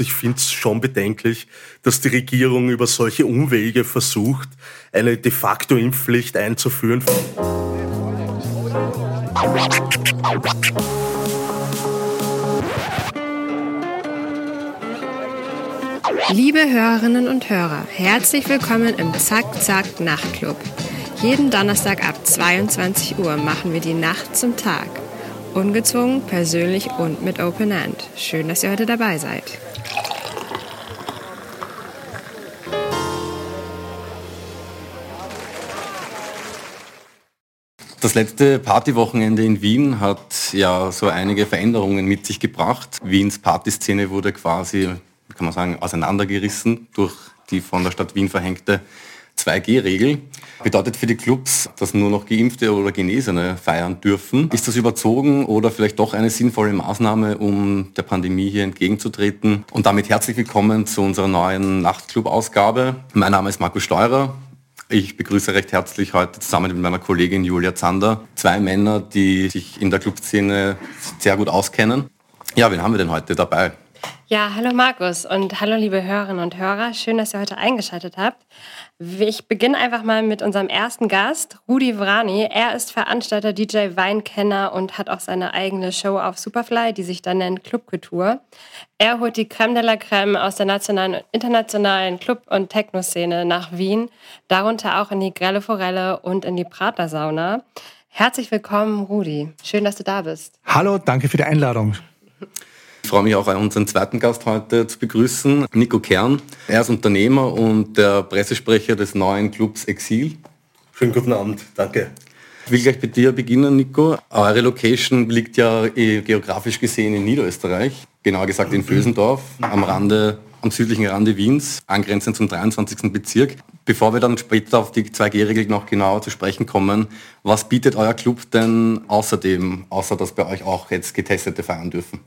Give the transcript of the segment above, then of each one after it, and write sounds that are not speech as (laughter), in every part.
Einerseits, ich finde es schon bedenklich, dass die Regierung über solche Umwege versucht, eine de facto Impfpflicht einzuführen. Liebe Hörerinnen und Hörer, herzlich willkommen im Zack Zack Nachtclub. Jeden Donnerstag ab 22 Uhr machen wir die Nacht zum Tag. Ungezwungen, persönlich und mit Open End. Schön, dass ihr heute dabei seid. Das letzte Partywochenende in Wien hat ja so einige Veränderungen mit sich gebracht. Wiens Partyszene wurde quasi, kann man sagen, auseinandergerissen durch die von der Stadt Wien verhängte 2G-Regel bedeutet für die Clubs, dass nur noch Geimpfte oder Genesene feiern dürfen. Ist das überzogen oder vielleicht doch eine sinnvolle Maßnahme, um der Pandemie hier entgegenzutreten? Und damit herzlich willkommen zu unserer neuen Nachtclub-Ausgabe. Mein Name ist Markus Steurer. Ich begrüße recht herzlich heute zusammen mit meiner Kollegin Julia Zander zwei Männer, die sich in der Clubszene sehr gut auskennen. Ja, wen haben wir denn heute dabei? Ja, hallo Markus und hallo liebe Hörerinnen und Hörer. Schön, dass ihr heute eingeschaltet habt. Ich beginne einfach mal mit unserem ersten Gast, Rudi Vrani. Er ist Veranstalter, DJ, Weinkenner und hat auch seine eigene Show auf Superfly, die sich dann nennt Clubkultur. Er holt die Creme de la Creme aus der nationalen und internationalen Club- und Techno-Szene nach Wien, darunter auch in die Grelle Forelle und in die Prater Sauna. Herzlich willkommen, Rudi. Schön, dass du da bist. Hallo, danke für die Einladung. Ich freue mich auch, unseren zweiten Gast heute zu begrüßen, Nico Kern. Er ist Unternehmer und der Pressesprecher des neuen Clubs Exil. Schönen guten Abend, danke. Ich will gleich bei dir beginnen, Nico. Eure Location liegt ja eh geografisch gesehen in Niederösterreich, genauer gesagt in Vösendorf, am Rande am südlichen Rande Wiens, angrenzend zum 23. Bezirk. Bevor wir dann später auf die 2G-Regel noch genauer zu sprechen kommen, was bietet euer Club denn außerdem, außer dass bei euch auch jetzt Getestete feiern dürfen?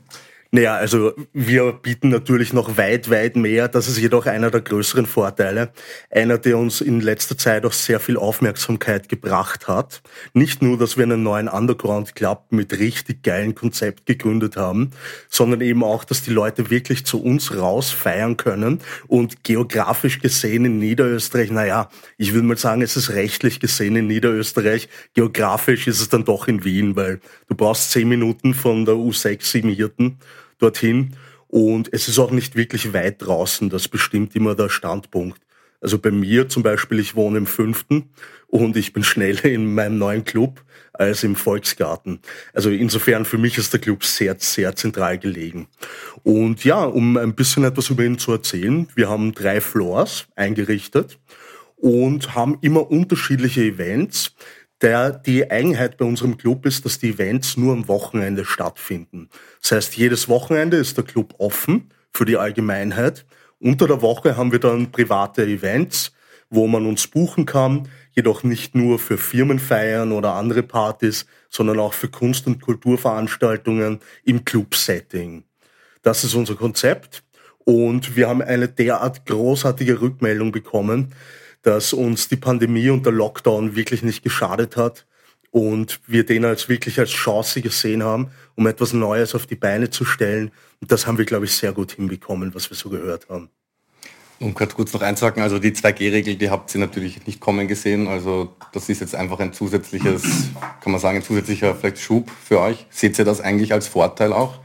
Naja, also wir bieten natürlich noch weit, weit mehr. Das ist jedoch einer der größeren Vorteile. Einer, der uns in letzter Zeit auch sehr viel Aufmerksamkeit gebracht hat. Nicht nur, dass wir einen neuen Underground Club mit richtig geilen Konzept gegründet haben, sondern eben auch, dass die Leute wirklich zu uns raus feiern können. Und geografisch gesehen in Niederösterreich, naja, ich will mal sagen, es ist rechtlich gesehen in Niederösterreich. Geografisch ist es dann doch in Wien, weil du brauchst zehn Minuten von der U6 7 Hirten dorthin. Und es ist auch nicht wirklich weit draußen, das bestimmt immer der Standpunkt. Also bei mir zum Beispiel, ich wohne im fünften und ich bin schneller in meinem neuen Club als im Volksgarten. Also insofern für mich ist der Club sehr, sehr zentral gelegen. Und ja, um ein bisschen etwas über ihn zu erzählen, wir haben drei Floors eingerichtet und haben immer unterschiedliche Events. Der, die Eigenheit bei unserem Club ist, dass die Events nur am Wochenende stattfinden. Das heißt, jedes Wochenende ist der Club offen für die Allgemeinheit. Unter der Woche haben wir dann private Events, wo man uns buchen kann, jedoch nicht nur für Firmenfeiern oder andere Partys, sondern auch für Kunst- und Kulturveranstaltungen im Club-Setting. Das ist unser Konzept und wir haben eine derart großartige Rückmeldung bekommen, dass uns die Pandemie und der Lockdown wirklich nicht geschadet hat und wir den als wirklich als Chance gesehen haben, um etwas Neues auf die Beine zu stellen. Und das haben wir, glaube ich, sehr gut hinbekommen, was wir so gehört haben. Um kurz noch einzuhaken, also die 2G-Regel, die habt ihr natürlich nicht kommen gesehen. Also das ist jetzt einfach ein zusätzliches, kann man sagen, ein zusätzlicher vielleicht Schub für euch. Seht ihr das eigentlich als Vorteil auch?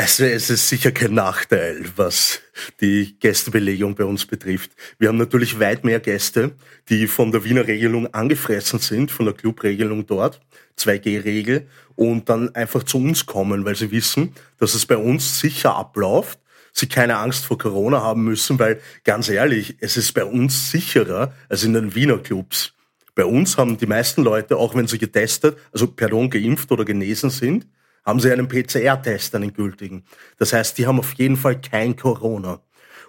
Also es ist sicher kein Nachteil, was die Gästebelegung bei uns betrifft. Wir haben natürlich weit mehr Gäste, die von der Wiener Regelung angefressen sind, von der Clubregelung dort, 2G-Regel, und dann einfach zu uns kommen, weil sie wissen, dass es bei uns sicher abläuft, sie keine Angst vor Corona haben müssen, weil ganz ehrlich, es ist bei uns sicherer als in den Wiener Clubs. Bei uns haben die meisten Leute, auch wenn sie getestet, also pardon, geimpft oder genesen sind, haben sie einen PCR-Test, einen gültigen. Das heißt, die haben auf jeden Fall kein Corona.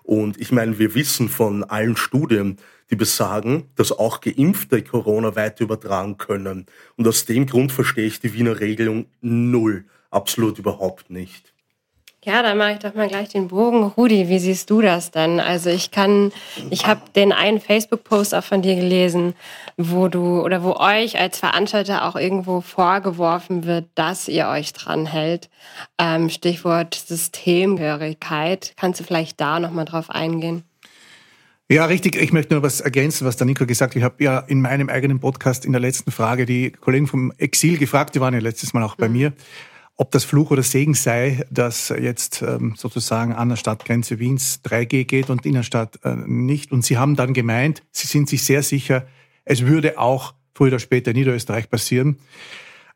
Und ich meine, wir wissen von allen Studien, die besagen, dass auch Geimpfte Corona weiter übertragen können. Und aus dem Grund verstehe ich die Wiener Regelung null. Absolut überhaupt nicht. Ja, dann mache ich doch mal gleich den Bogen. Rudi, wie siehst du das denn? Also ich kann, ich habe den einen Facebook-Post auch von dir gelesen, wo du oder wo euch als Veranstalter auch irgendwo vorgeworfen wird, dass ihr euch dran hält. Ähm, Stichwort Systemgehörigkeit. Kannst du vielleicht da nochmal drauf eingehen? Ja, richtig. Ich möchte nur was ergänzen, was der Nico gesagt hat. Ich habe ja in meinem eigenen Podcast in der letzten Frage die Kollegen vom Exil gefragt, die waren ja letztes Mal auch bei mhm. mir ob das Fluch oder Segen sei, dass jetzt ähm, sozusagen an der Stadtgrenze Wiens 3G geht und Innenstadt äh, nicht. Und sie haben dann gemeint, sie sind sich sehr sicher, es würde auch früher oder später in Niederösterreich passieren,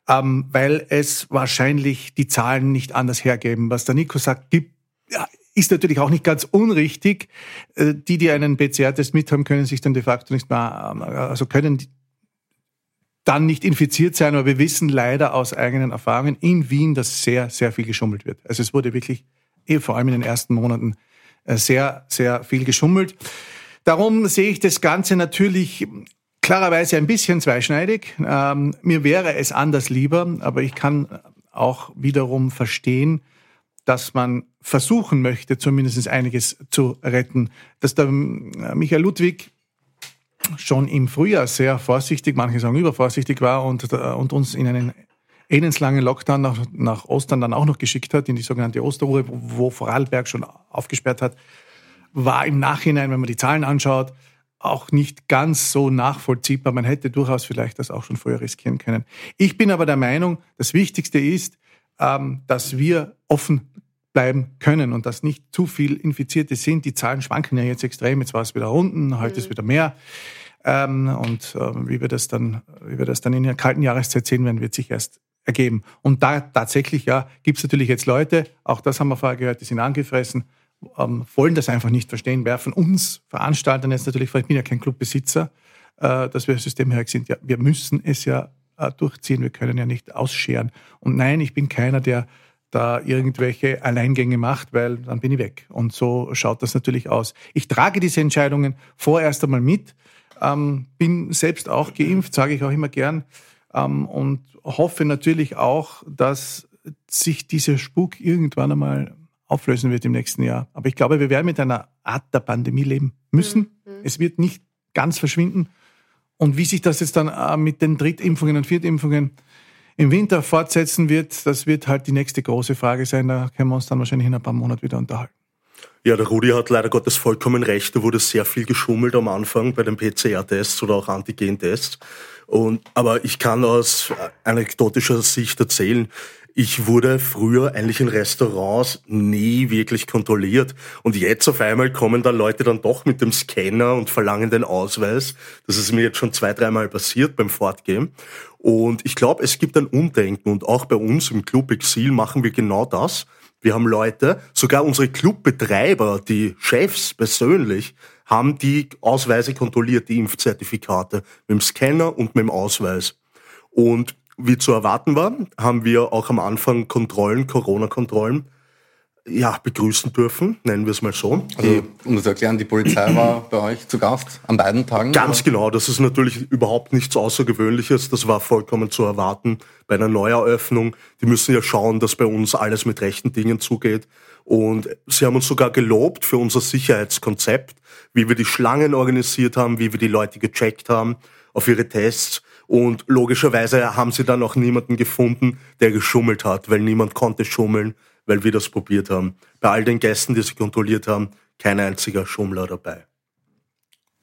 ähm, weil es wahrscheinlich die Zahlen nicht anders hergeben. Was der Nico sagt, gibt, ist natürlich auch nicht ganz unrichtig. Äh, die, die einen PCR-Test mit haben, können sich dann de facto nicht mehr, äh, also können dann nicht infiziert sein, aber wir wissen leider aus eigenen Erfahrungen in Wien, dass sehr, sehr viel geschummelt wird. Also es wurde wirklich, eh, vor allem in den ersten Monaten, äh, sehr, sehr viel geschummelt. Darum sehe ich das Ganze natürlich klarerweise ein bisschen zweischneidig. Ähm, mir wäre es anders lieber, aber ich kann auch wiederum verstehen, dass man versuchen möchte, zumindest einiges zu retten. Dass der äh, Michael Ludwig schon im Frühjahr sehr vorsichtig, manche sagen übervorsichtig war und, äh, und uns in einen elenslangen Lockdown nach, nach Ostern dann auch noch geschickt hat, in die sogenannte Osterruhe, wo Vorarlberg schon aufgesperrt hat, war im Nachhinein, wenn man die Zahlen anschaut, auch nicht ganz so nachvollziehbar. Man hätte durchaus vielleicht das auch schon früher riskieren können. Ich bin aber der Meinung, das Wichtigste ist, ähm, dass wir offen bleiben können und dass nicht zu viel Infizierte sind. Die Zahlen schwanken ja jetzt extrem. Jetzt war es wieder unten, heute mhm. ist wieder mehr. Ähm, und äh, wie wir das dann, wie wir das dann in der kalten Jahreszeit sehen werden, wird sich erst ergeben. Und da tatsächlich, ja, gibt es natürlich jetzt Leute, auch das haben wir vorher gehört, die sind angefressen, ähm, wollen das einfach nicht verstehen, werfen uns Veranstaltern jetzt natürlich ich bin ja kein Clubbesitzer, äh, dass wir systemhörig sind. Ja, wir müssen es ja äh, durchziehen, wir können ja nicht ausscheren. Und nein, ich bin keiner, der da irgendwelche Alleingänge macht, weil dann bin ich weg. Und so schaut das natürlich aus. Ich trage diese Entscheidungen vorerst einmal mit, ähm, bin selbst auch geimpft, sage ich auch immer gern, ähm, und hoffe natürlich auch, dass sich dieser Spuk irgendwann einmal auflösen wird im nächsten Jahr. Aber ich glaube, wir werden mit einer Art der Pandemie leben müssen. Mhm. Es wird nicht ganz verschwinden. Und wie sich das jetzt dann äh, mit den Drittimpfungen und Viertimpfungen im Winter fortsetzen wird, das wird halt die nächste große Frage sein. Da können wir uns dann wahrscheinlich in ein paar Monaten wieder unterhalten. Ja, der Rudi hat leider Gottes vollkommen recht. Da wurde sehr viel geschummelt am Anfang bei den PCR-Tests oder auch Antigen-Tests. Und, aber ich kann aus anekdotischer Sicht erzählen, ich wurde früher eigentlich in Restaurants nie wirklich kontrolliert. Und jetzt auf einmal kommen da Leute dann doch mit dem Scanner und verlangen den Ausweis. Das ist mir jetzt schon zwei, dreimal passiert beim Fortgehen. Und ich glaube, es gibt ein Umdenken. Und auch bei uns im Club Exil machen wir genau das. Wir haben Leute, sogar unsere Clubbetreiber, die Chefs persönlich, haben die Ausweise kontrolliert, die Impfzertifikate, mit dem Scanner und mit dem Ausweis. Und wie zu erwarten war, haben wir auch am Anfang Kontrollen, Corona-Kontrollen, ja, begrüßen dürfen, nennen wir es mal so. Also, um das zu erklären, die Polizei war bei euch zu Gast an beiden Tagen? Ganz oder? genau, das ist natürlich überhaupt nichts Außergewöhnliches, das war vollkommen zu erwarten bei einer Neueröffnung. Die müssen ja schauen, dass bei uns alles mit rechten Dingen zugeht. Und sie haben uns sogar gelobt für unser Sicherheitskonzept, wie wir die Schlangen organisiert haben, wie wir die Leute gecheckt haben auf ihre Tests. Und logischerweise haben sie dann auch niemanden gefunden, der geschummelt hat, weil niemand konnte schummeln, weil wir das probiert haben. Bei all den Gästen, die sie kontrolliert haben, kein einziger Schummler dabei.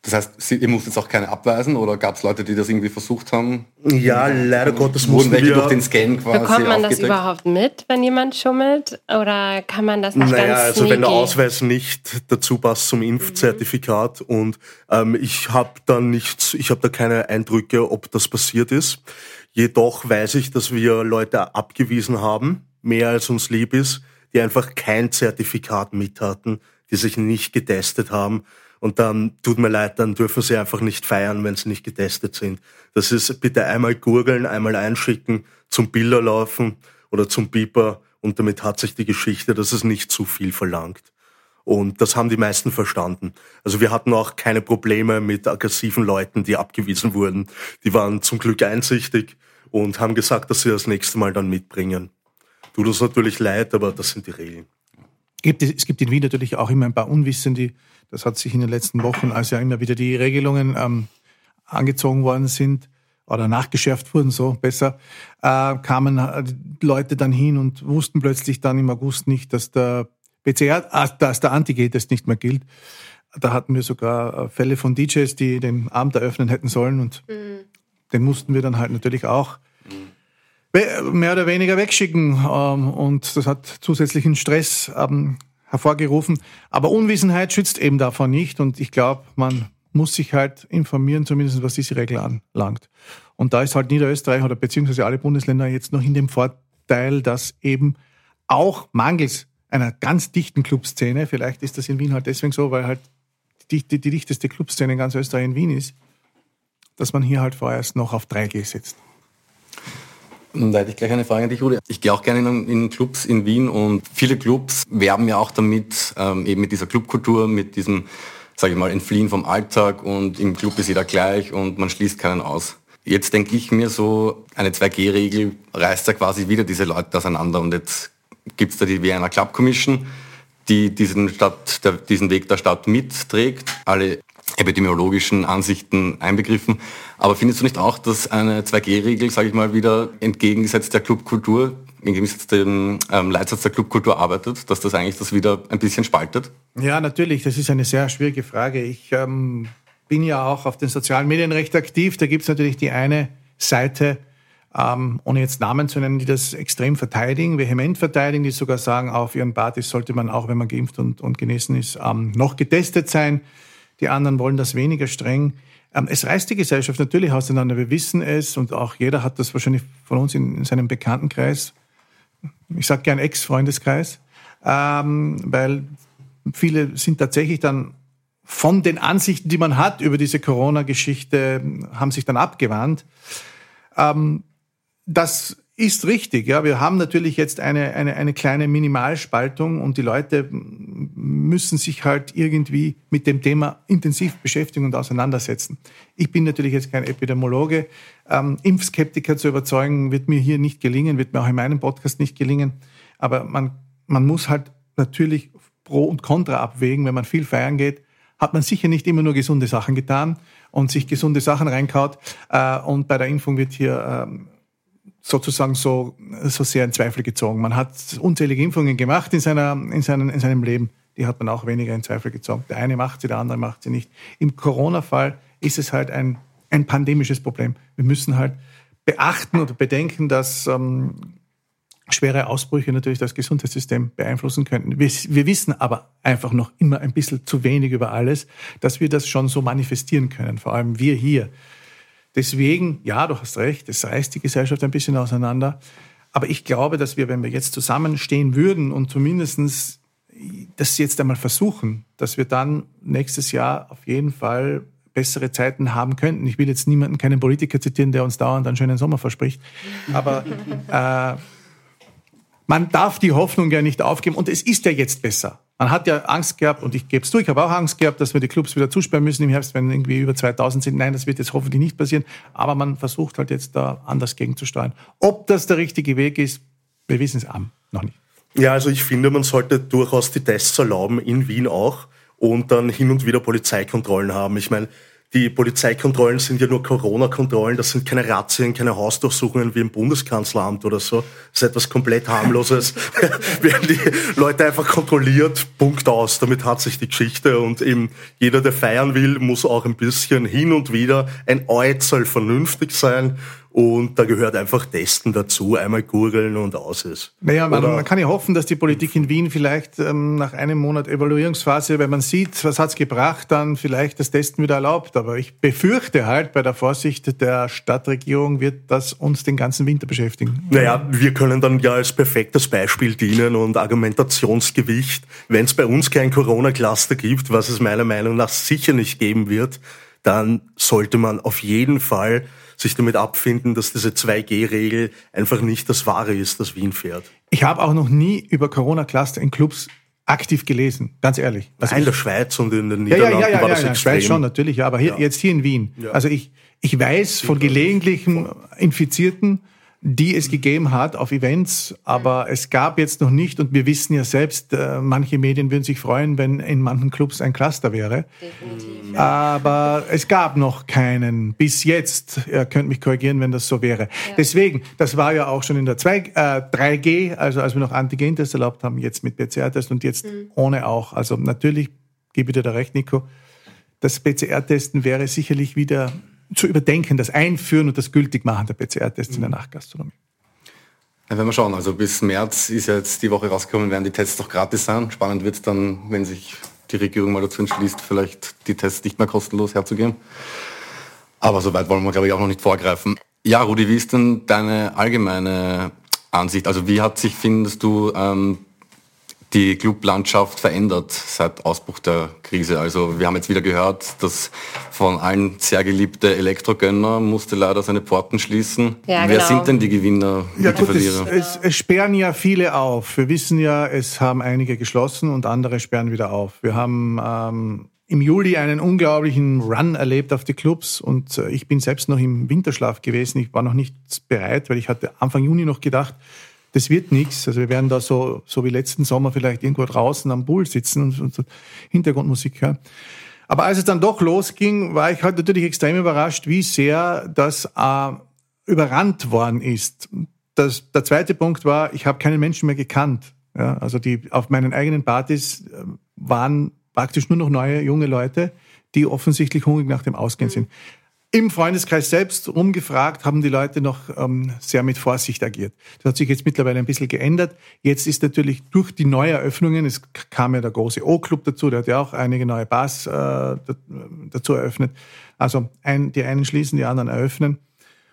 Das heißt, ihr musstet auch keine abweisen oder gab es Leute, die das irgendwie versucht haben? Ja, leider Gottes mussten wir durch den Scan quasi Bekommt man das überhaupt mit, wenn jemand schummelt? Oder kann man das nicht naja, ganz also wenn der Ausweis nicht dazu passt zum Impfzertifikat mhm. und ähm, ich habe da nichts, ich habe da keine Eindrücke, ob das passiert ist. Jedoch weiß ich, dass wir Leute abgewiesen haben, mehr als uns lieb ist, die einfach kein Zertifikat mit hatten, die sich nicht getestet haben und dann tut mir leid, dann dürfen sie einfach nicht feiern, wenn sie nicht getestet sind. Das ist bitte einmal gurgeln, einmal einschicken, zum Bilder laufen oder zum Beeper und damit hat sich die Geschichte, dass es nicht zu viel verlangt. Und das haben die meisten verstanden. Also wir hatten auch keine Probleme mit aggressiven Leuten, die abgewiesen wurden. Die waren zum Glück einsichtig und haben gesagt, dass sie das nächste Mal dann mitbringen. Tut uns natürlich leid, aber das sind die Regeln. Gibt, es gibt in Wien natürlich auch immer ein paar Unwissende. Das hat sich in den letzten Wochen, als ja immer wieder die Regelungen ähm, angezogen worden sind oder nachgeschärft wurden, so besser, äh, kamen äh, Leute dann hin und wussten plötzlich dann im August nicht, dass der PCR, ah, dass der Antigen-Test nicht mehr gilt. Da hatten wir sogar äh, Fälle von DJs, die den Abend eröffnen hätten sollen und mhm. den mussten wir dann halt natürlich auch mehr oder weniger wegschicken ähm, und das hat zusätzlichen Stress ähm, hervorgerufen. Aber Unwissenheit schützt eben davon nicht und ich glaube, man muss sich halt informieren, zumindest was diese Regel anlangt. Und da ist halt Niederösterreich oder beziehungsweise alle Bundesländer jetzt noch in dem Vorteil, dass eben auch mangels einer ganz dichten Clubszene, vielleicht ist das in Wien halt deswegen so, weil halt die, die, die dichteste Clubszene in ganz Österreich in Wien ist, dass man hier halt vorerst noch auf 3G setzt. Da hätte ich gleich eine Frage an dich, Rudi. Ich gehe auch gerne in, in, Clubs in Wien und viele Clubs werben ja auch damit, ähm, eben mit dieser Clubkultur, mit diesem, sage ich mal, Entfliehen vom Alltag und im Club ist jeder gleich und man schließt keinen aus. Jetzt denke ich mir so, eine 2G-Regel reißt ja quasi wieder diese Leute auseinander und jetzt gibt es da die Vienna Club Commission, die diesen, Stadt, der, diesen Weg der Stadt mitträgt. Alle epidemiologischen Ansichten einbegriffen. Aber findest du nicht auch, dass eine 2G-Regel, sage ich mal, wieder entgegengesetzt der Clubkultur, entgegengesetzt dem ähm, Leitsatz der Clubkultur arbeitet, dass das eigentlich das wieder ein bisschen spaltet? Ja, natürlich. Das ist eine sehr schwierige Frage. Ich ähm, bin ja auch auf den sozialen Medien recht aktiv. Da gibt es natürlich die eine Seite, ähm, ohne jetzt Namen zu nennen, die das extrem verteidigen, vehement verteidigen, die sogar sagen, auf ihren Partys sollte man auch, wenn man geimpft und, und genesen ist, ähm, noch getestet sein. Die anderen wollen das weniger streng. Ähm, es reißt die Gesellschaft natürlich auseinander. Wir wissen es und auch jeder hat das wahrscheinlich von uns in, in seinem Bekanntenkreis. Ich sage gern Ex-Freundeskreis, ähm, weil viele sind tatsächlich dann von den Ansichten, die man hat über diese Corona-Geschichte, haben sich dann abgewandt. Ähm, das ist richtig, ja. Wir haben natürlich jetzt eine, eine, eine kleine Minimalspaltung und die Leute müssen sich halt irgendwie mit dem Thema intensiv beschäftigen und auseinandersetzen. Ich bin natürlich jetzt kein Epidemiologe. Ähm, Impfskeptiker zu überzeugen, wird mir hier nicht gelingen, wird mir auch in meinem Podcast nicht gelingen. Aber man, man muss halt natürlich Pro und Contra abwägen. Wenn man viel feiern geht, hat man sicher nicht immer nur gesunde Sachen getan und sich gesunde Sachen reinkaut. Äh, und bei der Impfung wird hier ähm, sozusagen so, so sehr in Zweifel gezogen. Man hat unzählige Impfungen gemacht in, seiner, in, seinen, in seinem Leben. Die hat man auch weniger in Zweifel gezogen. Der eine macht sie, der andere macht sie nicht. Im Corona-Fall ist es halt ein, ein pandemisches Problem. Wir müssen halt beachten oder bedenken, dass ähm, schwere Ausbrüche natürlich das Gesundheitssystem beeinflussen könnten. Wir, wir, wissen aber einfach noch immer ein bisschen zu wenig über alles, dass wir das schon so manifestieren können. Vor allem wir hier. Deswegen, ja, du hast recht, es reißt die Gesellschaft ein bisschen auseinander. Aber ich glaube, dass wir, wenn wir jetzt zusammenstehen würden und zumindestens das jetzt einmal versuchen, dass wir dann nächstes Jahr auf jeden Fall bessere Zeiten haben könnten. Ich will jetzt niemanden, keinen Politiker zitieren, der uns dauernd einen schönen Sommer verspricht. Aber äh, man darf die Hoffnung ja nicht aufgeben. Und es ist ja jetzt besser. Man hat ja Angst gehabt, und ich gebe es zu, ich habe auch Angst gehabt, dass wir die Clubs wieder zusperren müssen im Herbst, wenn irgendwie über 2000 sind. Nein, das wird jetzt hoffentlich nicht passieren. Aber man versucht halt jetzt da anders gegenzusteuern. Ob das der richtige Weg ist, wir wissen es noch nicht. Ja, also ich finde, man sollte durchaus die Tests erlauben, in Wien auch, und dann hin und wieder Polizeikontrollen haben. Ich meine, die Polizeikontrollen sind ja nur Corona-Kontrollen, das sind keine Razzien, keine Hausdurchsuchungen wie im Bundeskanzleramt oder so. Das ist etwas komplett harmloses. (laughs) Werden die Leute einfach kontrolliert, Punkt aus. Damit hat sich die Geschichte und eben jeder, der feiern will, muss auch ein bisschen hin und wieder ein Äußerl vernünftig sein und da gehört einfach Testen dazu, einmal gurgeln und aus ist. Naja, man, man kann ja hoffen, dass die Politik in Wien vielleicht ähm, nach einem Monat Evaluierungsphase, wenn man sieht, was hat's gebracht, dann vielleicht das Testen wieder erlaubt. Aber ich befürchte halt, bei der Vorsicht der Stadtregierung wird das uns den ganzen Winter beschäftigen. Naja, wir können dann ja als perfektes Beispiel dienen und Argumentationsgewicht. Wenn es bei uns kein Corona-Cluster gibt, was es meiner Meinung nach sicher nicht geben wird, dann sollte man auf jeden Fall sich damit abfinden, dass diese 2G-Regel einfach nicht das Wahre ist, das Wien fährt. Ich habe auch noch nie über Corona-Cluster in Clubs aktiv gelesen, ganz ehrlich. Also in der Schweiz und in den Niederlanden ja, ja, ja, war das ja, extrem. Schweiz schon, natürlich, ja, aber hier, jetzt hier in Wien. Also ich, ich weiß von gelegentlichen Infizierten, die es gegeben hat auf Events, aber es gab jetzt noch nicht und wir wissen ja selbst, äh, manche Medien würden sich freuen, wenn in manchen Clubs ein Cluster wäre. Definitiv. Aber es gab noch keinen bis jetzt. Ihr könnt mich korrigieren, wenn das so wäre. Ja. Deswegen, das war ja auch schon in der 2, äh, 3G, also als wir noch Antigen-Tests erlaubt haben, jetzt mit PCR-Test und jetzt mhm. ohne auch. Also natürlich, gebe dir da recht, Nico, das PCR-Testen wäre sicherlich wieder zu überdenken, das Einführen und das Gültigmachen der PCR-Tests in der mhm. Nachtgastronomie. Ja, wenn wir schauen, also bis März ist ja jetzt die Woche rausgekommen, werden die Tests doch gratis sein. Spannend wird es dann, wenn sich die Regierung mal dazu entschließt, vielleicht die Tests nicht mehr kostenlos herzugeben. Aber soweit wollen wir, glaube ich, auch noch nicht vorgreifen. Ja, Rudi, wie ist denn deine allgemeine Ansicht? Also wie hat sich, findest du, ähm, die Clublandschaft verändert seit Ausbruch der Krise. Also wir haben jetzt wieder gehört, dass von allen sehr geliebte Elektrogönner musste leider seine Pforten schließen. Ja, Wer genau. sind denn die Gewinner ja, die gut, Verlierer? Es, es, es, sperren ja viele auf. Wir wissen ja, es haben einige geschlossen und andere sperren wieder auf. Wir haben ähm, im Juli einen unglaublichen Run erlebt auf die Clubs und äh, ich bin selbst noch im Winterschlaf gewesen. Ich war noch nicht bereit, weil ich hatte Anfang Juni noch gedacht, das wird nichts. Also wir werden da so, so wie letzten Sommer vielleicht irgendwo draußen am Pool sitzen und, und so Hintergrundmusik hören. Aber als es dann doch losging, war ich halt natürlich extrem überrascht, wie sehr das äh, überrannt worden ist. Das, der zweite Punkt war, ich habe keinen Menschen mehr gekannt. Ja, also die auf meinen eigenen Partys äh, waren praktisch nur noch neue junge Leute, die offensichtlich hungrig nach dem Ausgehen mhm. sind. Im Freundeskreis selbst rumgefragt, haben die Leute noch ähm, sehr mit Vorsicht agiert. Das hat sich jetzt mittlerweile ein bisschen geändert. Jetzt ist natürlich durch die Neueröffnungen, es kam ja der große O-Club dazu, der hat ja auch einige neue Bars äh, dazu eröffnet. Also ein, die einen schließen, die anderen eröffnen.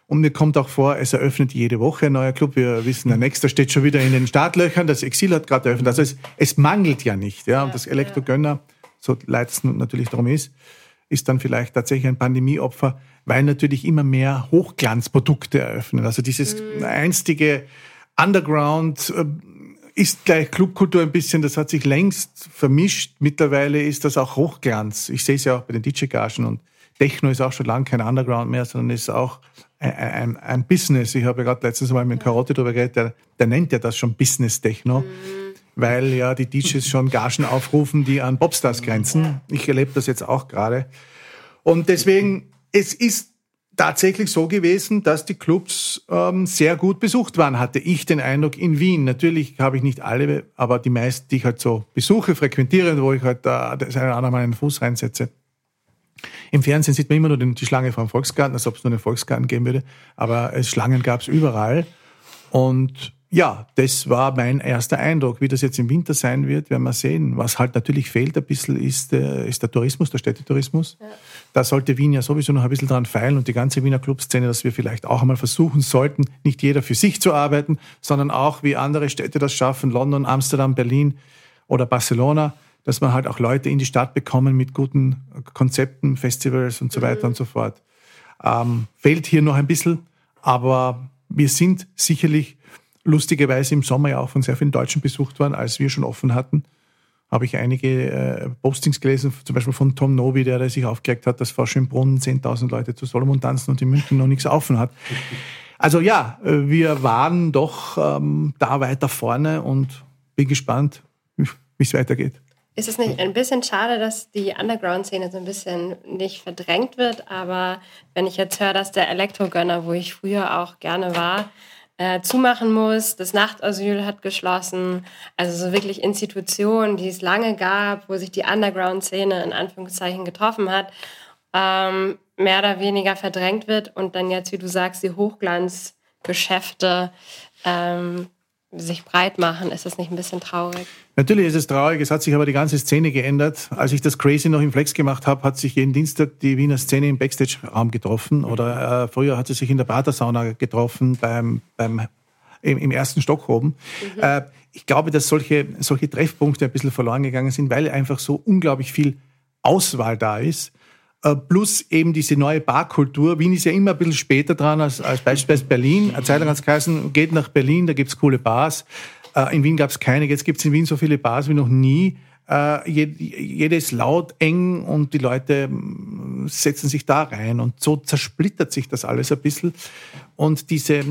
Und mir kommt auch vor, es eröffnet jede Woche ein neuer Club. Wir wissen, der nächste steht schon wieder in den Startlöchern. Das Exil hat gerade eröffnet. Also es, es mangelt ja nicht. Ja, und das Elektrogönner, so leid es natürlich darum ist, ist dann vielleicht tatsächlich ein Pandemieopfer, weil natürlich immer mehr Hochglanzprodukte eröffnen. Also dieses mhm. einstige Underground äh, ist gleich Clubkultur ein bisschen, das hat sich längst vermischt. Mittlerweile ist das auch Hochglanz. Ich sehe es ja auch bei den DJ-Gagen und Techno ist auch schon lange kein Underground mehr, sondern ist auch ein, ein, ein Business. Ich habe ja gerade letztens mal mit Karotte darüber geredet, der, der nennt ja das schon Business-Techno. Mhm weil ja die DJs schon Gagen aufrufen, die an Popstars grenzen. Ich erlebe das jetzt auch gerade. Und deswegen, es ist tatsächlich so gewesen, dass die Clubs ähm, sehr gut besucht waren, hatte ich den Eindruck in Wien. Natürlich habe ich nicht alle, aber die meisten, die ich halt so besuche, frequentiere, wo ich halt da das eine oder andere Mal einen Fuß reinsetze. Im Fernsehen sieht man immer nur die Schlange vom Volksgarten, als ob es nur einen Volksgarten geben würde. Aber es, Schlangen gab es überall. Und ja, das war mein erster Eindruck. Wie das jetzt im Winter sein wird, werden wir sehen. Was halt natürlich fehlt ein bisschen, ist, äh, ist der Tourismus, der Städtetourismus. Ja. Da sollte Wien ja sowieso noch ein bisschen dran feilen und die ganze Wiener Clubszene, dass wir vielleicht auch einmal versuchen sollten, nicht jeder für sich zu arbeiten, sondern auch, wie andere Städte das schaffen, London, Amsterdam, Berlin oder Barcelona, dass man halt auch Leute in die Stadt bekommen mit guten Konzepten, Festivals und so weiter mhm. und so fort. Ähm, fehlt hier noch ein bisschen, aber wir sind sicherlich lustigerweise im Sommer ja auch von sehr vielen Deutschen besucht worden, als wir schon offen hatten. Habe ich einige äh, Postings gelesen, zum Beispiel von Tom Novi, der, sich aufgeregt hat, dass vor Schönbrunn 10.000 Leute zu Solomon tanzen und in München noch nichts offen hat. Also ja, äh, wir waren doch ähm, da weiter vorne und bin gespannt, wie es weitergeht. Ist es nicht ein bisschen schade, dass die Underground-Szene so ein bisschen nicht verdrängt wird? Aber wenn ich jetzt höre, dass der Elektrogönner, wo ich früher auch gerne war, äh, zumachen muss. Das Nachtasyl hat geschlossen. Also so wirklich Institutionen, die es lange gab, wo sich die Underground-Szene in Anführungszeichen getroffen hat, ähm, mehr oder weniger verdrängt wird und dann jetzt, wie du sagst, die Hochglanzgeschäfte ähm, sich breit machen. Ist das nicht ein bisschen traurig? Natürlich ist es traurig. Es hat sich aber die ganze Szene geändert. Als ich das Crazy noch im Flex gemacht habe, hat sich jeden Dienstag die Wiener Szene im Backstage-Raum getroffen. Oder äh, früher hat sie sich in der Pratersauna getroffen beim, beim im, im ersten Stock oben. Mhm. Äh, ich glaube, dass solche, solche Treffpunkte ein bisschen verloren gegangen sind, weil einfach so unglaublich viel Auswahl da ist. Äh, plus eben diese neue Barkultur. Wien ist ja immer ein bisschen später dran als, als beispielsweise Berlin. Eine Zeit lang hat es geheißen, geht nach Berlin, da gibt's coole Bars. Äh, in Wien gab's keine. Jetzt gibt's in Wien so viele Bars wie noch nie. Äh, jede ist laut, eng und die Leute mm, setzen sich da rein. Und so zersplittert sich das alles ein bisschen. Und diese,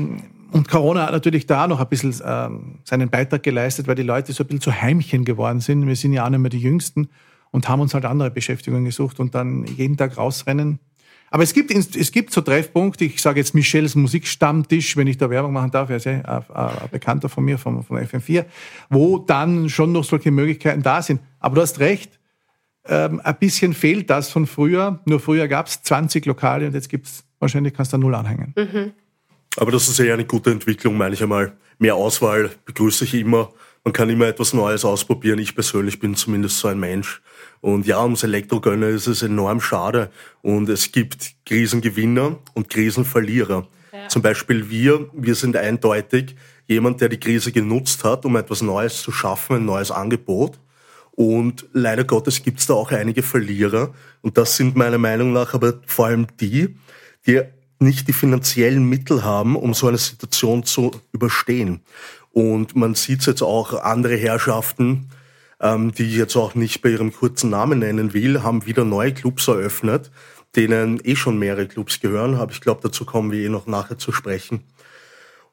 und Corona hat natürlich da noch ein bisschen ähm, seinen Beitrag geleistet, weil die Leute so ein bisschen zu Heimchen geworden sind. Wir sind ja auch nicht mehr die Jüngsten und haben uns halt andere Beschäftigungen gesucht und dann jeden Tag rausrennen. Aber es gibt, es gibt so Treffpunkte, ich sage jetzt Michels Musikstammtisch, wenn ich da Werbung machen darf, er ist ja ein, ein Bekannter von mir, von, von FM4, wo dann schon noch solche Möglichkeiten da sind. Aber du hast recht, ähm, ein bisschen fehlt das von früher. Nur früher gab es 20 Lokale und jetzt gibt es, wahrscheinlich kannst du null anhängen. Mhm. Aber das ist ja eine gute Entwicklung, meine ich einmal. Mehr Auswahl begrüße ich immer. Man kann immer etwas Neues ausprobieren. Ich persönlich bin zumindest so ein Mensch. Und ja, ums Elektrogönner ist es enorm schade. Und es gibt Krisengewinner und Krisenverlierer. Ja. Zum Beispiel wir, wir sind eindeutig jemand, der die Krise genutzt hat, um etwas Neues zu schaffen, ein neues Angebot. Und leider Gottes gibt es da auch einige Verlierer. Und das sind meiner Meinung nach aber vor allem die, die nicht die finanziellen Mittel haben, um so eine Situation zu überstehen. Und man sieht jetzt auch andere Herrschaften, ähm, die ich jetzt auch nicht bei ihrem kurzen Namen nennen will, haben wieder neue Clubs eröffnet, denen eh schon mehrere Clubs gehören. Aber ich glaube, dazu kommen wir eh noch nachher zu sprechen.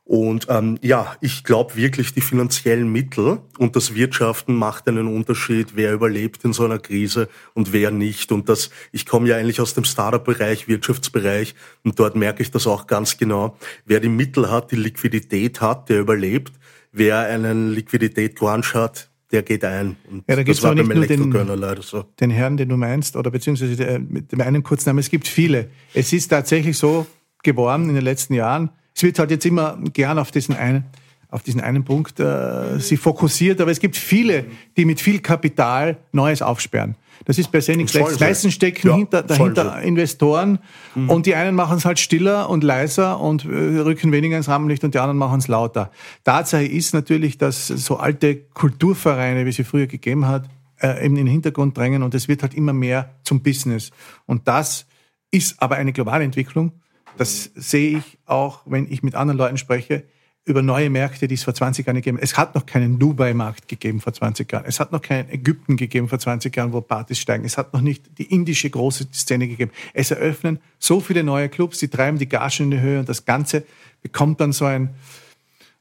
Und ähm, ja, ich glaube wirklich, die finanziellen Mittel und das Wirtschaften macht einen Unterschied, wer überlebt in so einer Krise und wer nicht. Und das, ich komme ja eigentlich aus dem Startup-Bereich, Wirtschaftsbereich, und dort merke ich das auch ganz genau. Wer die Mittel hat, die Liquidität hat, der überlebt. Wer einen Liquidität-Crunch hat, der geht ein. Und ja, da gibt es auch nicht nur den, so. den Herrn, den du meinst, oder beziehungsweise der, mit dem einen Kurznamen. Es gibt viele. Es ist tatsächlich so geworden in den letzten Jahren, es wird halt jetzt immer gern auf diesen einen, auf diesen einen Punkt äh, sich fokussiert, aber es gibt viele, die mit viel Kapital Neues aufsperren. Das ist per se nichts Schlechtes. Meistens stecken ja, hinter, dahinter Investoren mhm. und die einen machen es halt stiller und leiser und äh, rücken weniger ins Rampenlicht und die anderen machen es lauter. Tatsache ist natürlich, dass so alte Kulturvereine, wie sie früher gegeben hat, äh, eben in den Hintergrund drängen und es wird halt immer mehr zum Business. Und das ist aber eine globale Entwicklung das sehe ich auch, wenn ich mit anderen Leuten spreche, über neue Märkte, die es vor 20 Jahren gegeben hat. Es hat noch keinen Dubai-Markt gegeben vor 20 Jahren. Es hat noch keinen Ägypten gegeben vor 20 Jahren, wo Partys steigen. Es hat noch nicht die indische große Szene gegeben. Es eröffnen so viele neue Clubs, die treiben die Gagen in die Höhe und das Ganze bekommt dann so ein,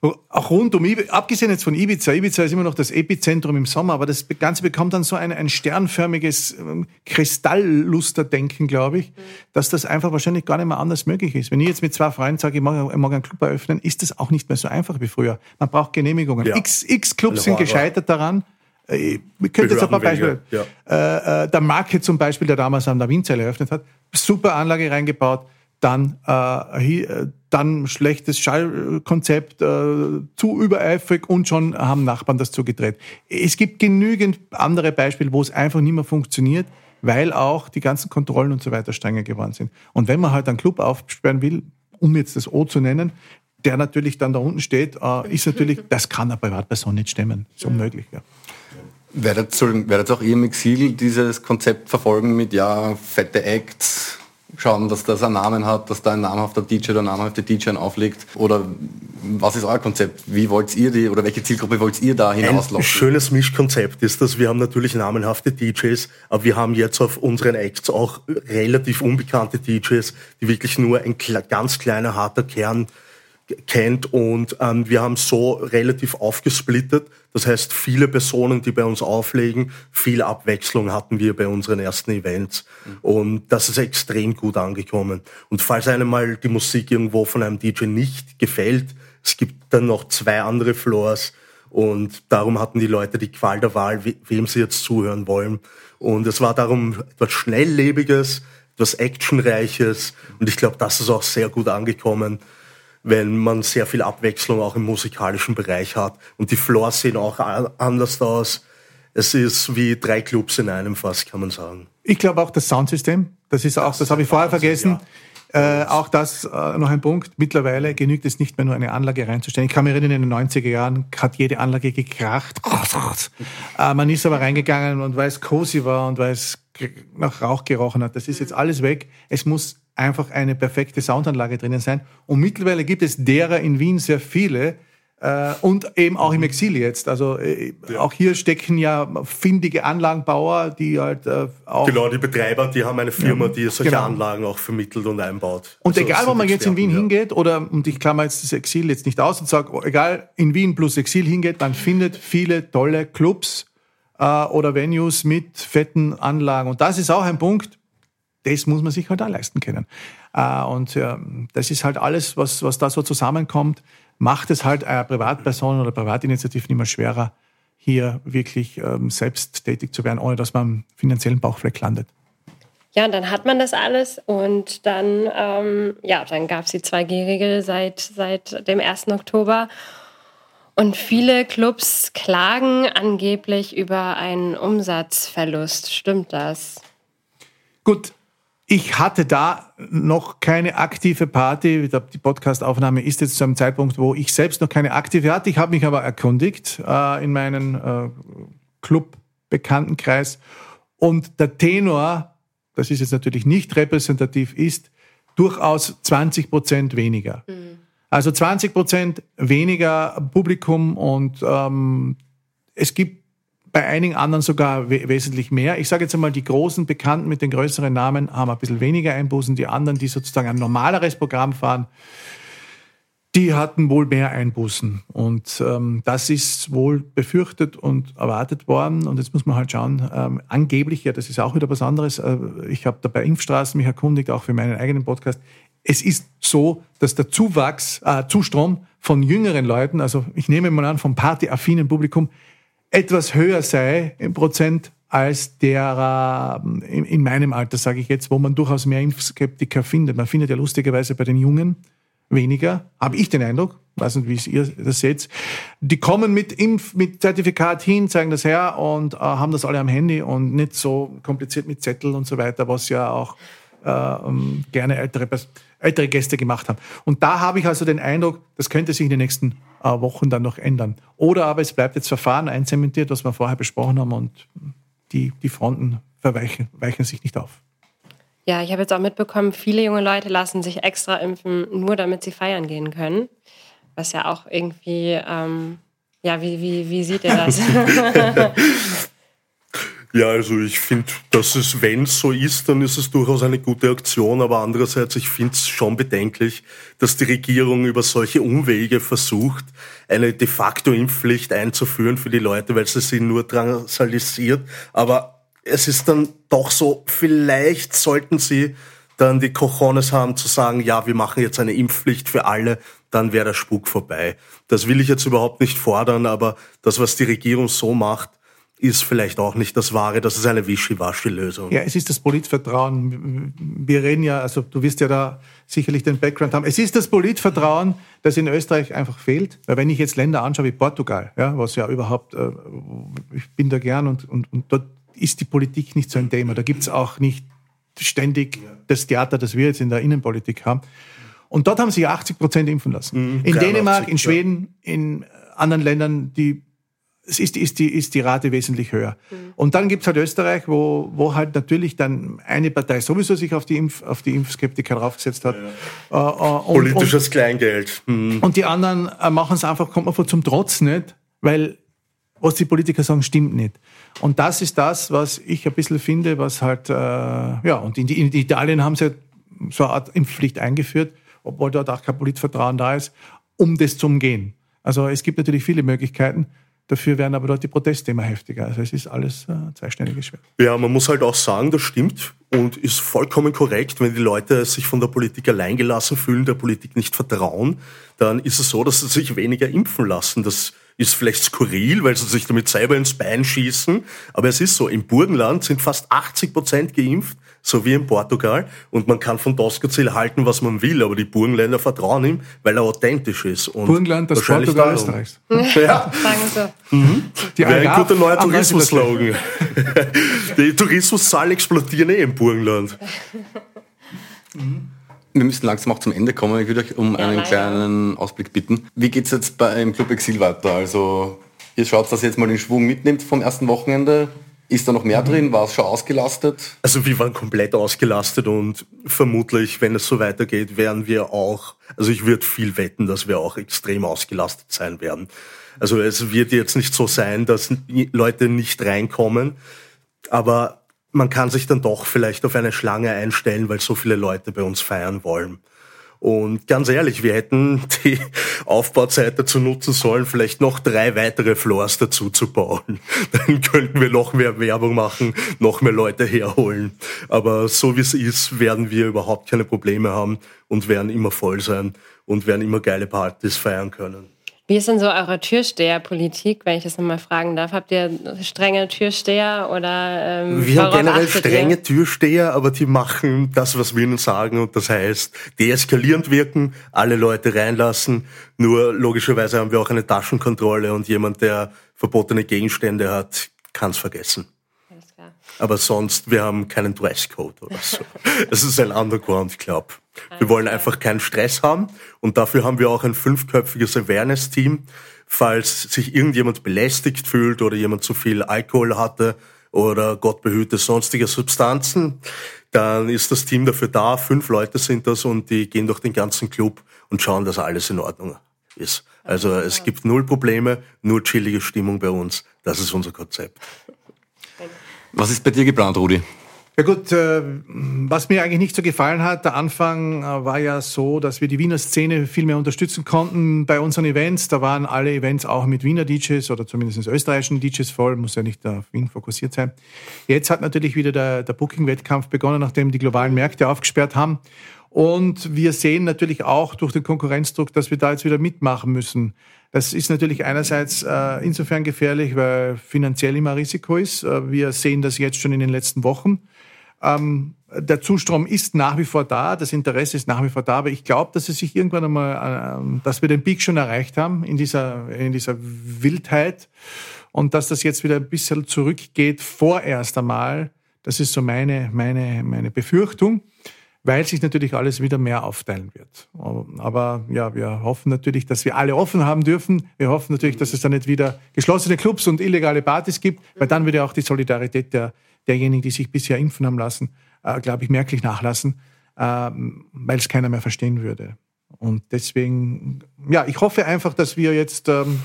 auch rund um, abgesehen jetzt von Ibiza, Ibiza ist immer noch das Epizentrum im Sommer, aber das Ganze bekommt dann so ein, ein sternförmiges ähm, Kristalllusterdenken, glaube ich, mhm. dass das einfach wahrscheinlich gar nicht mehr anders möglich ist. Wenn ich jetzt mit zwei Freunden sage, ich mag, ich mag einen Club eröffnen, ist das auch nicht mehr so einfach wie früher. Man braucht Genehmigungen. Ja. X, X Clubs sind gescheitert daran. Äh, ich könnte jetzt ein paar Beispiele. Ja. Äh, äh, der Market zum Beispiel, der damals an der Wienzeile eröffnet hat, super Anlage reingebaut, dann, äh, äh, dann schlechtes Schallkonzept, äh, zu übereifrig und schon haben Nachbarn das zugedreht. Es gibt genügend andere Beispiele, wo es einfach nicht mehr funktioniert, weil auch die ganzen Kontrollen und so weiter strenger geworden sind. Und wenn man halt einen Club aufsperren will, um jetzt das O zu nennen, der natürlich dann da unten steht, äh, ist natürlich, (laughs) das kann eine Privatperson nicht stemmen. ist unmöglich, ja. Werdet, werdet auch ihr im Exil dieses Konzept verfolgen mit, ja, fette Acts, schauen, dass das einen Namen hat, dass da ein namhafter DJ oder ein namhafter DJ auflegt? Oder was ist euer Konzept? Wie wollt ihr die oder welche Zielgruppe wollt ihr da hinauslocken? Ein schönes Mischkonzept ist das. Wir haben natürlich namenhafte DJs, aber wir haben jetzt auf unseren Acts auch relativ unbekannte DJs, die wirklich nur ein ganz kleiner harter Kern kennt und ähm, wir haben so relativ aufgesplittet. Das heißt, viele Personen, die bei uns auflegen, viel Abwechslung hatten wir bei unseren ersten Events mhm. und das ist extrem gut angekommen. Und falls einem mal die Musik irgendwo von einem DJ nicht gefällt, es gibt dann noch zwei andere Floors und darum hatten die Leute die Qual der Wahl, wem sie jetzt zuhören wollen. Und es war darum etwas Schnelllebiges, etwas Actionreiches und ich glaube, das ist auch sehr gut angekommen wenn man sehr viel Abwechslung auch im musikalischen Bereich hat. Und die Floors sehen auch anders aus. Es ist wie drei Clubs in einem fast, kann man sagen. Ich glaube auch das Soundsystem, das ist auch, das, das habe ich vorher vergessen. Ja. Äh, auch das äh, noch ein Punkt. Mittlerweile genügt es nicht mehr nur eine Anlage reinzustellen. Ich kann mich erinnern, in den 90er Jahren hat jede Anlage gekracht. (laughs) Äh, man ist aber reingegangen und weil es cozy war und weil es nach Rauch gerochen hat. Das ist jetzt alles weg. Es muss einfach eine perfekte Soundanlage drinnen sein. Und mittlerweile gibt es derer in Wien sehr viele, Äh, und eben auch im Exil jetzt. Also äh, ja. auch hier stecken ja findige Anlagenbauer, die halt äh, auch. Genau, die Betreiber, die haben eine Firma, die solche genau. Anlagen auch vermittelt und einbaut. Und also, egal, wo man jetzt in Wien ja. hingeht, oder und ich klammer jetzt das Exil jetzt nicht aus und sage, egal in Wien plus Exil hingeht, man findet viele tolle Clubs äh, oder Venues mit fetten Anlagen. Und das ist auch ein Punkt, das muss man sich halt auch leisten können. Äh, und das ist halt alles, was, was da so zusammenkommt macht es halt einer Privatperson oder Privatinitiativen immer schwerer, hier wirklich ähm, selbst tätig zu werden, ohne dass man im finanziellen Bauchfleck landet. Ja, und dann hat man das alles und dann, ähm, ja, dann gab es die 2G-Regel seit, seit dem 1. Oktober. Und viele Clubs klagen angeblich über einen Umsatzverlust. Stimmt das? Gut, ich hatte da noch keine aktive Party. Die Podcastaufnahme ist jetzt zu einem Zeitpunkt, wo ich selbst noch keine aktive hatte. Ich habe mich aber erkundigt äh, in meinen äh, Club-Bekanntenkreis. Und der Tenor, das ist jetzt natürlich nicht repräsentativ, ist durchaus 20 Prozent weniger. Mhm. Also 20 Prozent weniger Publikum und ähm, es gibt bei einigen anderen sogar we wesentlich mehr. Ich sage jetzt einmal, die großen Bekannten mit den größeren Namen haben ein bisschen weniger Einbußen. Die anderen, die sozusagen ein normaleres Programm fahren, die hatten wohl mehr Einbußen. Und ähm, das ist wohl befürchtet und erwartet worden. Und jetzt muss man halt schauen, ähm, angeblich, ja, das ist auch wieder was anderes. Äh, ich habe da bei Impfstraßen mich erkundigt, auch für meinen eigenen Podcast. Es ist so, dass der Zuwachs, äh, Zustrom von jüngeren Leuten, also ich nehme mal an, vom partyaffinen Publikum, etwas höher sei im Prozent als der äh, in, in, meinem Alter, sage ich jetzt, wo man durchaus mehr Impfskeptiker findet. Man findet ja lustigerweise bei den Jungen weniger, habe ich den Eindruck, weiß nicht, wie ihr das seht. Die kommen mit Impf, mit Zertifikat hin, zeigen das her und äh, haben das alle am Handy und nicht so kompliziert mit Zettel und so weiter, was ja auch ähm, gerne ältere, ältere Gäste gemacht haben. Und da habe ich also den Eindruck, das könnte sich in den nächsten äh, Wochen dann noch ändern. Oder aber es bleibt jetzt Verfahren einzementiert, was wir vorher besprochen haben und die, die Fronten verweichen, weichen sich nicht auf. Ja, ich habe jetzt auch mitbekommen, viele junge Leute lassen sich extra impfen, nur damit sie feiern gehen können. Was ja auch irgendwie, ähm, ja, wie, wie, wie sieht ihr das? (laughs) (laughs) Ja, also ich finde, dass es, wenn es so ist, dann ist es durchaus eine gute Aktion, aber andererseits, ich finde es schon bedenklich, dass die Regierung über solche Umwege versucht, eine de facto Impfpflicht einzuführen für die Leute, weil sie sie nur drangsalisiert. Aber es ist dann doch so, vielleicht sollten sie dann die Cojones haben zu sagen, ja, wir machen jetzt eine Impfpflicht für alle, dann wäre der Spuk vorbei. Das will ich jetzt überhaupt nicht fordern, aber das, was die Regierung so macht, ist vielleicht auch nicht das Wahre. Das ist eine Wischiwaschi-Lösung. Ja, es ist das Politvertrauen. Wir reden ja, also du wirst ja da sicherlich den Background haben. Es ist das Politvertrauen, das in Österreich einfach fehlt. Weil wenn ich jetzt Länder anschaue wie Portugal, ja, was ja überhaupt, äh, ich bin da gern und, und, und dort ist die Politik nicht so ein Thema. Da gibt es auch nicht ständig das Theater, das wir jetzt in der Innenpolitik haben. Und dort haben sich 80 Prozent impfen lassen. Mhm, in Dänemark, 80, in Schweden, ja. in anderen Ländern, die ist, ist, die, ist die Rate wesentlich höher. Mhm. Und dann gibt's halt Österreich, wo, wo halt natürlich dann eine Partei sowieso sich auf die, Impf, auf die Impfskeptiker draufgesetzt hat. Ja. Äh, äh, und, Politisches und, Kleingeld. Mhm. Und die anderen äh, machen es einfach, kommt man vor zum Trotz nicht, weil was die Politiker sagen, stimmt nicht. Und das ist das, was ich ein bisschen finde, was halt, äh, ja, und in, die, in Italien haben sie so eine Art Impfpflicht eingeführt, obwohl dort auch kein Politvertrauen da ist, um das zu umgehen. Also es gibt natürlich viele Möglichkeiten. Dafür werden aber dort die Proteste immer heftiger. Also es ist alles äh, zweistelliges Schwert. Ja, man muss halt auch sagen, das stimmt und ist vollkommen korrekt, wenn die Leute sich von der Politik alleingelassen fühlen, der Politik nicht vertrauen, dann ist es so, dass sie sich weniger impfen lassen. Das ist vielleicht skurril, weil sie sich damit selber ins Bein schießen, aber es ist so, im Burgenland sind fast 80 Prozent geimpft so wie in Portugal. Und man kann von Doskozil halten, was man will, aber die Burgenländer vertrauen ihm, weil er authentisch ist. Und Burgenland, das Portugal Österreichs. (laughs) Ja. (laughs) Mhm. Die Wäre ein guter neuer Tourismus-Slogan. (laughs) die Tourismuszahlen explodieren eh im Burgenland. Mhm. Wir müssen langsam auch zum Ende kommen. Ich würde euch um ja, einen leider. kleinen Ausblick bitten. Wie geht es jetzt beim Club Exil weiter? Also ihr schaut, dass ihr jetzt mal den Schwung mitnimmt vom ersten Wochenende. Ist da noch mehr drin? War es schon ausgelastet? Also wir waren komplett ausgelastet und vermutlich, wenn es so weitergeht, werden wir auch, also ich würde viel wetten, dass wir auch extrem ausgelastet sein werden. Also es wird jetzt nicht so sein, dass Leute nicht reinkommen, aber man kann sich dann doch vielleicht auf eine Schlange einstellen, weil so viele Leute bei uns feiern wollen. Und ganz ehrlich, wir hätten die Aufbauzeit dazu nutzen sollen, vielleicht noch drei weitere Floors dazu zu bauen. (laughs) Dann könnten wir noch mehr Werbung machen, noch mehr Leute herholen. Aber so wie es ist, werden wir überhaupt keine Probleme haben und werden immer voll sein und werden immer geile Partys feiern können. Wie ist denn so eure Türsteherpolitik, wenn ich das nochmal fragen darf? Habt ihr strenge Türsteher oder ähm, Wir haben generell strenge ihr? Türsteher, aber die machen das, was wir ihnen sagen und das heißt deeskalierend wirken, alle Leute reinlassen. Nur logischerweise haben wir auch eine Taschenkontrolle und jemand, der verbotene Gegenstände hat, kann es vergessen. Aber sonst, wir haben keinen Dresscode oder so. (laughs) Es ist ein Underground-Club. Wir wollen einfach keinen Stress haben und dafür haben wir auch ein fünfköpfiges Awareness-Team. Falls sich irgendjemand belästigt fühlt oder jemand zu viel Alkohol hatte oder Gott behüte sonstige Substanzen, dann ist das Team dafür da. Fünf Leute sind das und die gehen durch den ganzen Club und schauen, dass alles in Ordnung ist. Also es gibt null Probleme, nur chillige Stimmung bei uns. Das ist unser Konzept. Was ist bei dir geplant, Rudi? Ja gut, äh, was mir eigentlich nicht so gefallen hat, der Anfang äh, war ja so, dass wir die Wiener Szene viel mehr unterstützen konnten bei unseren Events. Da waren alle Events auch mit Wiener DJs oder zumindest österreichischen DJs voll, muss ja nicht auf Wien fokussiert sein. Jetzt hat natürlich wieder der, der Booking-Wettkampf begonnen, nachdem die globalen Märkte aufgesperrt haben. Und wir sehen natürlich auch durch den Konkurrenzdruck, dass wir da jetzt wieder mitmachen müssen. Das ist natürlich einerseits äh, insofern gefährlich, weil finanziell immer Risiko ist. Äh, wir sehen das jetzt schon in den letzten Wochen. Ähm, der Zustrom ist nach wie vor da, das Interesse ist nach wie vor da, aber ich glaube, dass es sich irgendwann einmal, äh, dass wir den Peak schon erreicht haben in dieser, in dieser Wildheit und dass das jetzt wieder ein bisschen zurückgeht, vorerst einmal. Das ist so meine, meine, meine Befürchtung weil sich natürlich alles wieder mehr aufteilen wird. Aber ja, wir hoffen natürlich, dass wir alle offen haben dürfen. Wir hoffen natürlich, dass es dann nicht wieder geschlossene Clubs und illegale Partys gibt, weil dann würde auch die Solidarität der, derjenigen, die sich bisher impfen haben lassen, äh, glaube ich, merklich nachlassen, äh, weil es keiner mehr verstehen würde. Und deswegen, ja, ich hoffe einfach, dass wir jetzt ähm,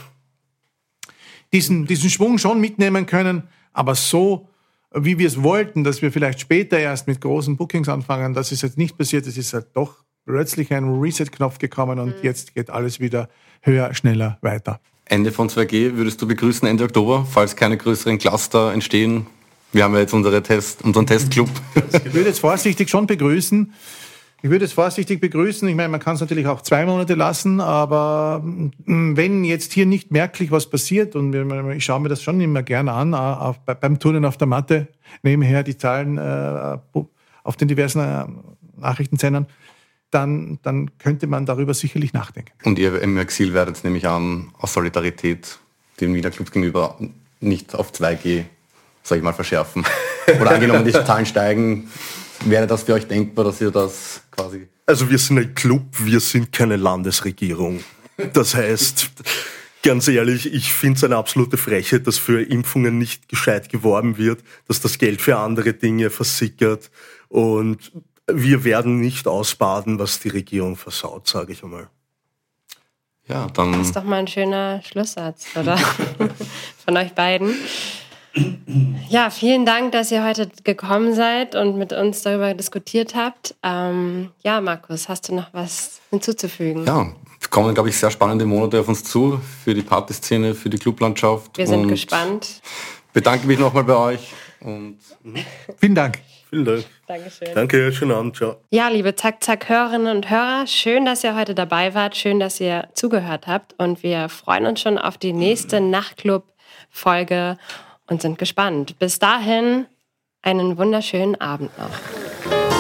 diesen, diesen Schwung schon mitnehmen können, aber so wie wir es wollten, dass wir vielleicht später erst mit großen Bookings anfangen, das ist jetzt nicht passiert. Es ist halt doch plötzlich ein Reset-Knopf gekommen und mhm. jetzt geht alles wieder höher, schneller weiter. Ende von 2G würdest du begrüßen Ende Oktober, falls keine größeren Cluster entstehen? Wir haben ja jetzt unsere Test, unseren Testclub. (laughs) Ich würde jetzt vorsichtig schon begrüßen. Ich würde es vorsichtig begrüßen. Ich meine, man kann es natürlich auch zwei Monate lassen, aber mm, wenn jetzt hier nicht merklich was passiert, und ich schaue mir das schon immer gerne an, auf, beim Turnen auf der Matte, nebenher die Zahlen äh, auf den diversen äh, Nachrichtensendern, dann, dann könnte man darüber sicherlich nachdenken. Und ihr im Exil werdet nämlich an, aus Solidarität dem Wiener Club gegenüber nicht auf 2G, sag ich mal, verschärfen. Oder angenommen, die Zahlen steigen, Wäre das für euch denkbar, dass ihr das quasi... Also wir sind ein Club, wir sind keine Landesregierung. Das heißt, ganz ehrlich, ich finde es eine absolute Frechheit, dass für Impfungen nicht gescheit geworben wird, dass das Geld für andere Dinge versickert und wir werden nicht ausbaden, was die Regierung versaut, sage ich einmal. Ja, dann. Das ist doch mal ein schöner Schlusssatz, oder? (laughs) Von euch beiden. Ja, vielen Dank, dass ihr heute gekommen seid und mit uns darüber diskutiert habt. Ähm, ja, Markus, hast du noch was hinzuzufügen? Ja, es kommen, glaube ich, sehr spannende Monate auf uns zu für die Partyszene, für die Clublandschaft. Wir sind gespannt. Bedanke mich nochmal bei euch und vielen Dank. Vielen Dank. Dankeschön. Danke, schönen Abend, ciao. Ja, liebe Zack-Zack-Hörerinnen und Hörer, schön, dass ihr heute dabei wart, schön, dass ihr zugehört habt und wir freuen uns schon auf die nächste Nachtclub-Folge und sind gespannt. Bis dahin einen wunderschönen Abend noch.